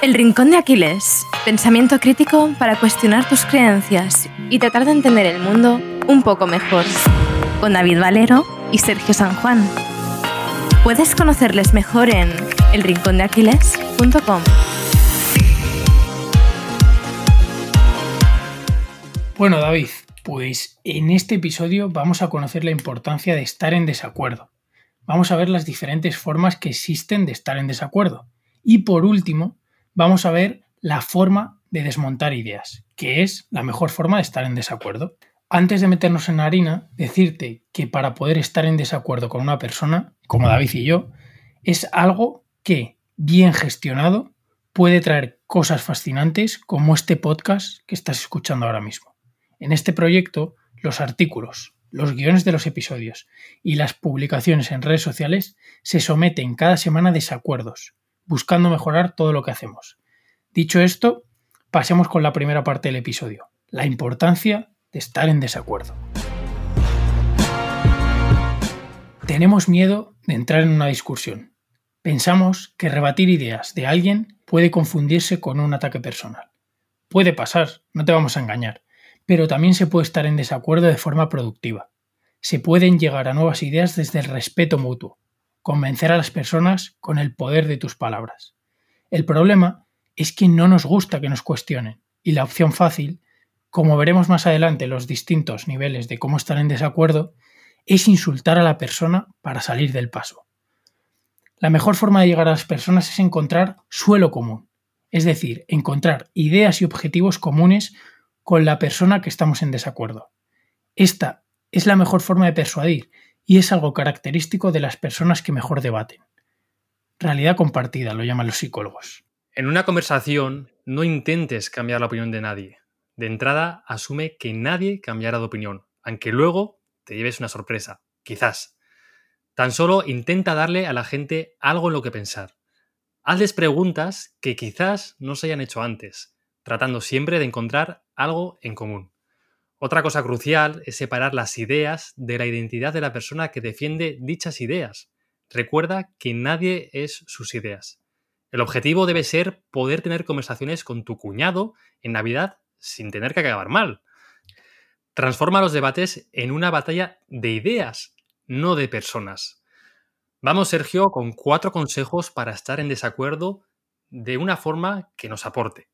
El Rincón de Aquiles. Pensamiento crítico para cuestionar tus creencias y tratar de entender el mundo un poco mejor. Con David Valero y Sergio San Juan. Puedes conocerles mejor en elrincondeaquiles.com. Bueno, David, pues en este episodio vamos a conocer la importancia de estar en desacuerdo. Vamos a ver las diferentes formas que existen de estar en desacuerdo. Y por último, vamos a ver la forma de desmontar ideas, que es la mejor forma de estar en desacuerdo. Antes de meternos en la harina, decirte que para poder estar en desacuerdo con una persona, como David y yo, es algo que, bien gestionado, puede traer cosas fascinantes como este podcast que estás escuchando ahora mismo. En este proyecto, los artículos, los guiones de los episodios y las publicaciones en redes sociales se someten cada semana a desacuerdos, buscando mejorar todo lo que hacemos. Dicho esto, pasemos con la primera parte del episodio, la importancia de estar en desacuerdo. Tenemos miedo de entrar en una discusión. Pensamos que rebatir ideas de alguien puede confundirse con un ataque personal. Puede pasar, no te vamos a engañar, pero también se puede estar en desacuerdo de forma productiva. Se pueden llegar a nuevas ideas desde el respeto mutuo, convencer a las personas con el poder de tus palabras. El problema es que no nos gusta que nos cuestionen y la opción fácil, como veremos más adelante los distintos niveles de cómo estar en desacuerdo, es insultar a la persona para salir del paso. La mejor forma de llegar a las personas es encontrar suelo común, es decir, encontrar ideas y objetivos comunes con la persona que estamos en desacuerdo. Esta es la mejor forma de persuadir y es algo característico de las personas que mejor debaten. Realidad compartida, lo llaman los psicólogos. En una conversación, no intentes cambiar la opinión de nadie. De entrada, asume que nadie cambiará de opinión, aunque luego te lleves una sorpresa, quizás. Tan solo intenta darle a la gente algo en lo que pensar. Hazles preguntas que quizás no se hayan hecho antes, tratando siempre de encontrar algo en común. Otra cosa crucial es separar las ideas de la identidad de la persona que defiende dichas ideas. Recuerda que nadie es sus ideas. El objetivo debe ser poder tener conversaciones con tu cuñado en Navidad sin tener que acabar mal. Transforma los debates en una batalla de ideas, no de personas. Vamos, Sergio, con cuatro consejos para estar en desacuerdo de una forma que nos aporte.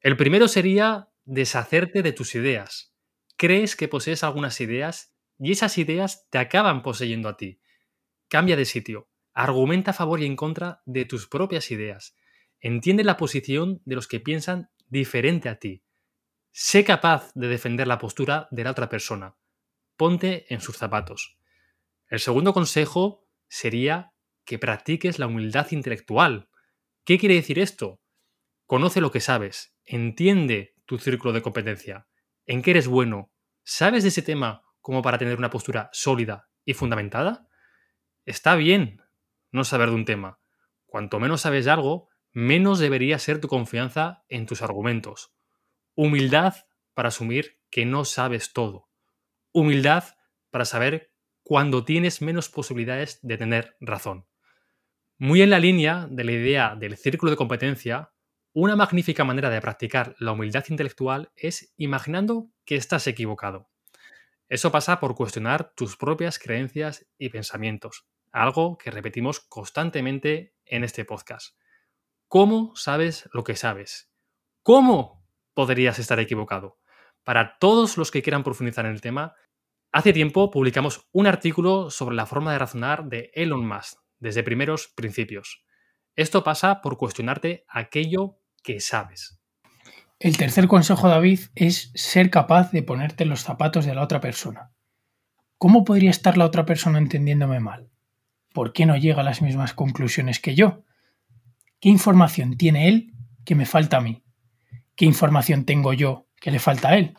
El primero sería deshacerte de tus ideas crees que posees algunas ideas y esas ideas te acaban poseyendo a ti. Cambia de sitio, argumenta a favor y en contra de tus propias ideas. Entiende la posición de los que piensan diferente a ti. Sé capaz de defender la postura de la otra persona. Ponte en sus zapatos. El segundo consejo sería que practiques la humildad intelectual. ¿Qué quiere decir esto? Conoce lo que sabes, entiende tu círculo de competencia, en qué eres bueno, ¿sabes de ese tema como para tener una postura sólida y fundamentada? Está bien no saber de un tema. Cuanto menos sabes algo, menos debería ser tu confianza en tus argumentos. Humildad para asumir que no sabes todo. Humildad para saber cuando tienes menos posibilidades de tener razón. Muy en la línea de la idea del círculo de competencia, una magnífica manera de practicar la humildad intelectual es imaginando que estás equivocado. Eso pasa por cuestionar tus propias creencias y pensamientos, algo que repetimos constantemente en este podcast. ¿Cómo sabes lo que sabes? ¿Cómo podrías estar equivocado? Para todos los que quieran profundizar en el tema, hace tiempo publicamos un artículo sobre la forma de razonar de Elon Musk desde primeros principios. Esto pasa por cuestionarte aquello que sabes. El tercer consejo, David, es ser capaz de ponerte los zapatos de la otra persona. ¿Cómo podría estar la otra persona entendiéndome mal? ¿Por qué no llega a las mismas conclusiones que yo? ¿Qué información tiene él que me falta a mí? ¿Qué información tengo yo que le falta a él?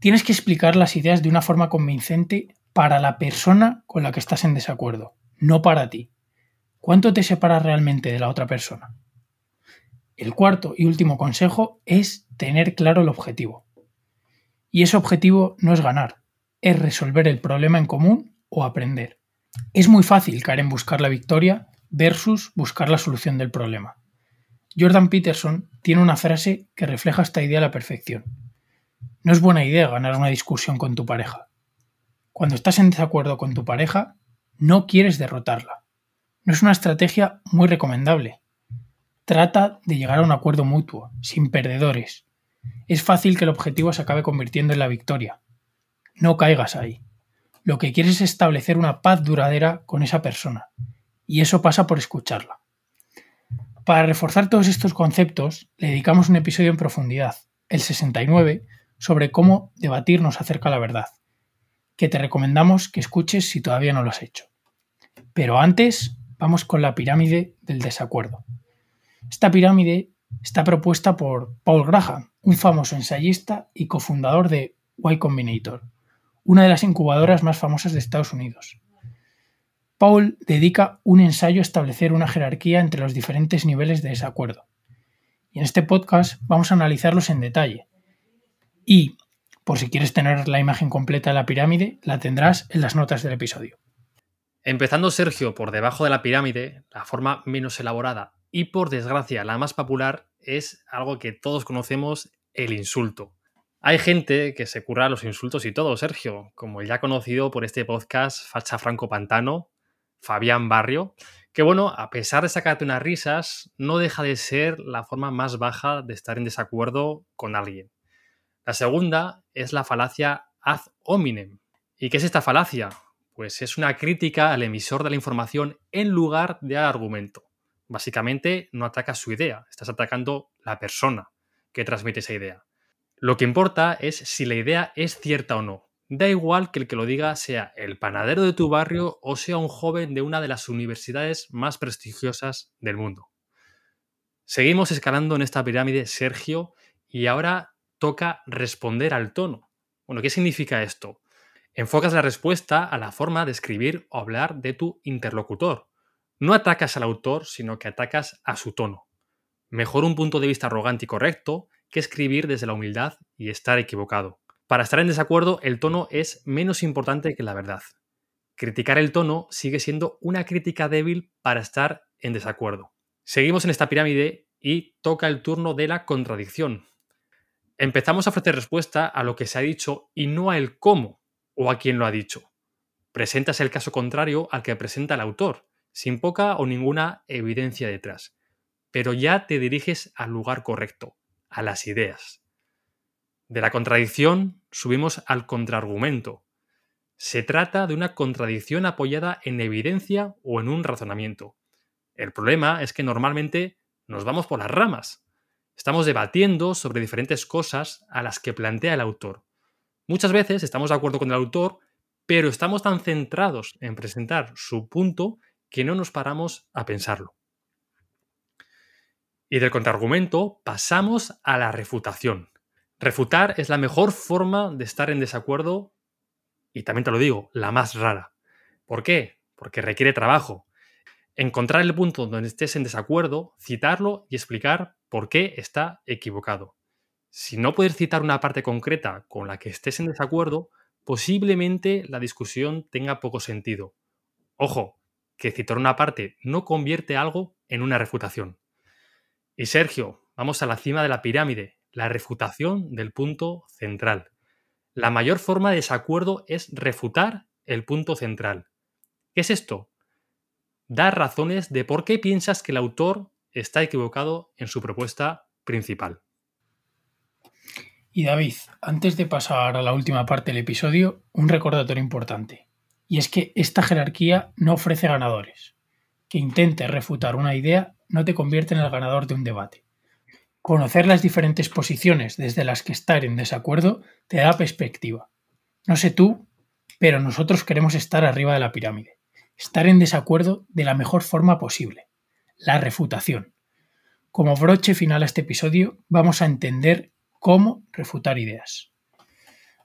Tienes que explicar las ideas de una forma convincente para la persona con la que estás en desacuerdo, no para ti. ¿Cuánto te separa realmente de la otra persona? El cuarto y último consejo es tener claro el objetivo. Y ese objetivo no es ganar, es resolver el problema en común o aprender. Es muy fácil caer en buscar la victoria versus buscar la solución del problema. Jordan Peterson tiene una frase que refleja esta idea a la perfección. No es buena idea ganar una discusión con tu pareja. Cuando estás en desacuerdo con tu pareja, no quieres derrotarla. No es una estrategia muy recomendable. Trata de llegar a un acuerdo mutuo, sin perdedores. Es fácil que el objetivo se acabe convirtiendo en la victoria. No caigas ahí. Lo que quieres es establecer una paz duradera con esa persona, y eso pasa por escucharla. Para reforzar todos estos conceptos, le dedicamos un episodio en profundidad, el 69, sobre cómo debatirnos acerca de la verdad, que te recomendamos que escuches si todavía no lo has hecho. Pero antes, vamos con la pirámide del desacuerdo. Esta pirámide está propuesta por Paul Graham, un famoso ensayista y cofundador de Y Combinator, una de las incubadoras más famosas de Estados Unidos. Paul dedica un ensayo a establecer una jerarquía entre los diferentes niveles de desacuerdo. Y en este podcast vamos a analizarlos en detalle. Y, por si quieres tener la imagen completa de la pirámide, la tendrás en las notas del episodio. Empezando Sergio por debajo de la pirámide, la forma menos elaborada y por desgracia la más popular es algo que todos conocemos, el insulto. Hay gente que se curra los insultos y todo, Sergio, como el ya conocido por este podcast Facha Franco Pantano, Fabián Barrio, que bueno, a pesar de sacarte unas risas, no deja de ser la forma más baja de estar en desacuerdo con alguien. La segunda es la falacia ad hominem. ¿Y qué es esta falacia? Pues es una crítica al emisor de la información en lugar de al argumento. Básicamente no atacas su idea, estás atacando la persona que transmite esa idea. Lo que importa es si la idea es cierta o no. Da igual que el que lo diga sea el panadero de tu barrio o sea un joven de una de las universidades más prestigiosas del mundo. Seguimos escalando en esta pirámide, Sergio, y ahora toca responder al tono. Bueno, ¿qué significa esto? Enfocas la respuesta a la forma de escribir o hablar de tu interlocutor. No atacas al autor, sino que atacas a su tono. Mejor un punto de vista arrogante y correcto que escribir desde la humildad y estar equivocado. Para estar en desacuerdo, el tono es menos importante que la verdad. Criticar el tono sigue siendo una crítica débil para estar en desacuerdo. Seguimos en esta pirámide y toca el turno de la contradicción. Empezamos a ofrecer respuesta a lo que se ha dicho y no a el cómo o a quién lo ha dicho. Presentas el caso contrario al que presenta el autor, sin poca o ninguna evidencia detrás. Pero ya te diriges al lugar correcto, a las ideas. De la contradicción subimos al contraargumento. Se trata de una contradicción apoyada en evidencia o en un razonamiento. El problema es que normalmente nos vamos por las ramas. Estamos debatiendo sobre diferentes cosas a las que plantea el autor. Muchas veces estamos de acuerdo con el autor, pero estamos tan centrados en presentar su punto que no nos paramos a pensarlo. Y del contraargumento pasamos a la refutación. Refutar es la mejor forma de estar en desacuerdo y también te lo digo, la más rara. ¿Por qué? Porque requiere trabajo. Encontrar el punto donde estés en desacuerdo, citarlo y explicar por qué está equivocado. Si no puedes citar una parte concreta con la que estés en desacuerdo, posiblemente la discusión tenga poco sentido. Ojo, que citar una parte no convierte algo en una refutación. Y Sergio, vamos a la cima de la pirámide, la refutación del punto central. La mayor forma de desacuerdo es refutar el punto central. ¿Qué es esto? Dar razones de por qué piensas que el autor está equivocado en su propuesta principal. Y David, antes de pasar a la última parte del episodio, un recordatorio importante. Y es que esta jerarquía no ofrece ganadores. Que intentes refutar una idea no te convierte en el ganador de un debate. Conocer las diferentes posiciones desde las que estar en desacuerdo te da perspectiva. No sé tú, pero nosotros queremos estar arriba de la pirámide. Estar en desacuerdo de la mejor forma posible. La refutación. Como broche final a este episodio, vamos a entender cómo refutar ideas.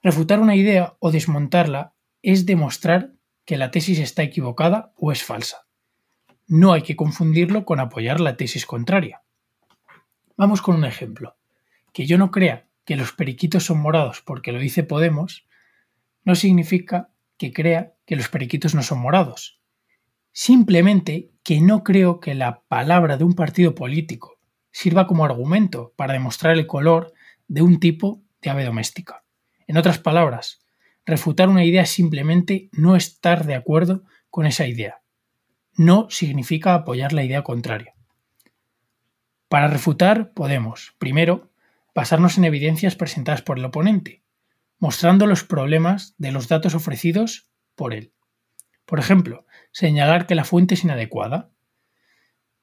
Refutar una idea o desmontarla es demostrar que la tesis está equivocada o es falsa. No hay que confundirlo con apoyar la tesis contraria. Vamos con un ejemplo. Que yo no crea que los periquitos son morados porque lo dice Podemos, no significa que crea que los periquitos no son morados. Simplemente que no creo que la palabra de un partido político sirva como argumento para demostrar el color de un tipo de ave doméstica. En otras palabras, refutar una idea es simplemente no estar de acuerdo con esa idea. No significa apoyar la idea contraria. Para refutar podemos, primero, basarnos en evidencias presentadas por el oponente, mostrando los problemas de los datos ofrecidos por él. Por ejemplo, señalar que la fuente es inadecuada.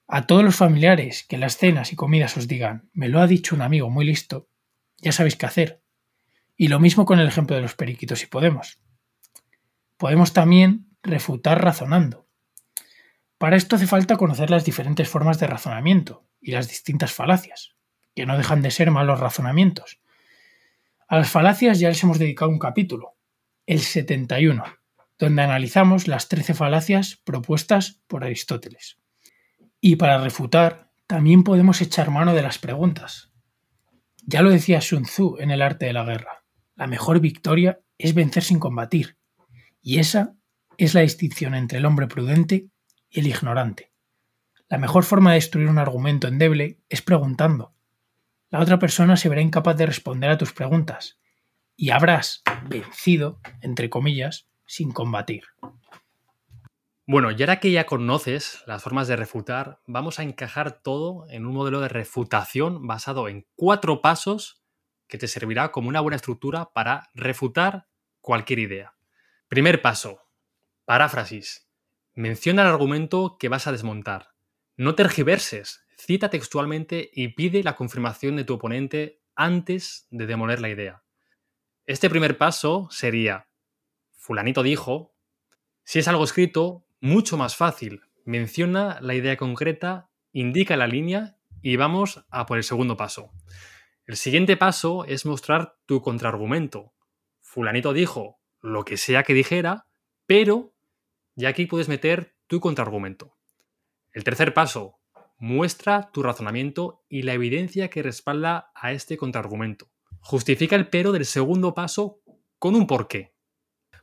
A todos los familiares que en las cenas y comidas os digan, me lo ha dicho un amigo muy listo, ya sabéis qué hacer. Y lo mismo con el ejemplo de los periquitos y podemos. Podemos también refutar razonando. Para esto hace falta conocer las diferentes formas de razonamiento y las distintas falacias, que no dejan de ser malos razonamientos. A las falacias ya les hemos dedicado un capítulo, el 71, donde analizamos las 13 falacias propuestas por Aristóteles. Y para refutar, también podemos echar mano de las preguntas. Ya lo decía Sun Tzu en el arte de la guerra, la mejor victoria es vencer sin combatir, y esa es la distinción entre el hombre prudente y el ignorante. La mejor forma de destruir un argumento endeble es preguntando. La otra persona se verá incapaz de responder a tus preguntas y habrás vencido, entre comillas, sin combatir. Bueno, y ahora que ya conoces las formas de refutar, vamos a encajar todo en un modelo de refutación basado en cuatro pasos que te servirá como una buena estructura para refutar cualquier idea. Primer paso, paráfrasis. Menciona el argumento que vas a desmontar. No tergiverses, cita textualmente y pide la confirmación de tu oponente antes de demoler la idea. Este primer paso sería, fulanito dijo, si es algo escrito, mucho más fácil. Menciona la idea concreta, indica la línea y vamos a por el segundo paso. El siguiente paso es mostrar tu contraargumento. Fulanito dijo lo que sea que dijera, pero ya aquí puedes meter tu contraargumento. El tercer paso, muestra tu razonamiento y la evidencia que respalda a este contraargumento. Justifica el pero del segundo paso con un porqué.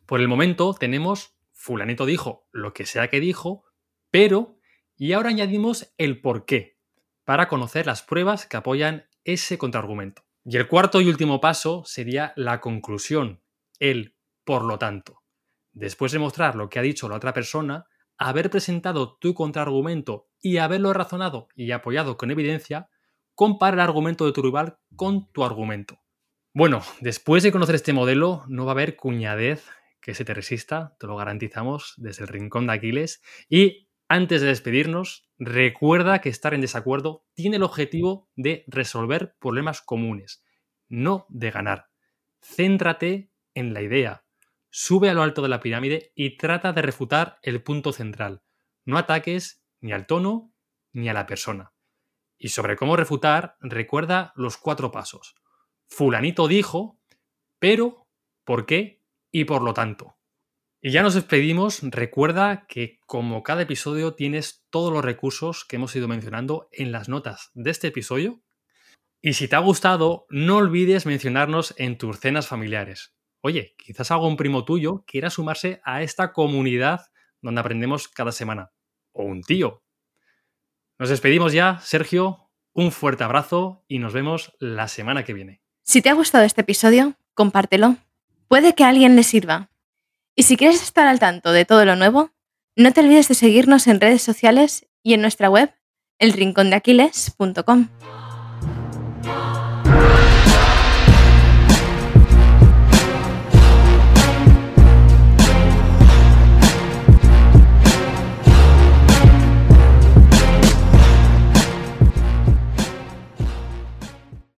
Por el momento tenemos fulanito dijo lo que sea que dijo, pero y ahora añadimos el porqué para conocer las pruebas que apoyan ese contraargumento. Y el cuarto y último paso sería la conclusión, el por lo tanto. Después de mostrar lo que ha dicho la otra persona, haber presentado tu contraargumento y haberlo razonado y apoyado con evidencia, compara el argumento de tu rival con tu argumento. Bueno, después de conocer este modelo, no va a haber cuñadez que se te resista, te lo garantizamos desde el rincón de Aquiles. Y antes de despedirnos, recuerda que estar en desacuerdo tiene el objetivo de resolver problemas comunes, no de ganar. Céntrate en la idea, sube a lo alto de la pirámide y trata de refutar el punto central. No ataques ni al tono ni a la persona. Y sobre cómo refutar, recuerda los cuatro pasos. Fulanito dijo, pero, ¿por qué? Y por lo tanto. Y ya nos despedimos. Recuerda que como cada episodio tienes todos los recursos que hemos ido mencionando en las notas de este episodio. Y si te ha gustado, no olvides mencionarnos en tus cenas familiares. Oye, quizás algún primo tuyo quiera sumarse a esta comunidad donde aprendemos cada semana. O un tío. Nos despedimos ya, Sergio. Un fuerte abrazo y nos vemos la semana que viene. Si te ha gustado este episodio, compártelo. Puede que a alguien le sirva. Y si quieres estar al tanto de todo lo nuevo, no te olvides de seguirnos en redes sociales y en nuestra web, elrincondeaquiles.com.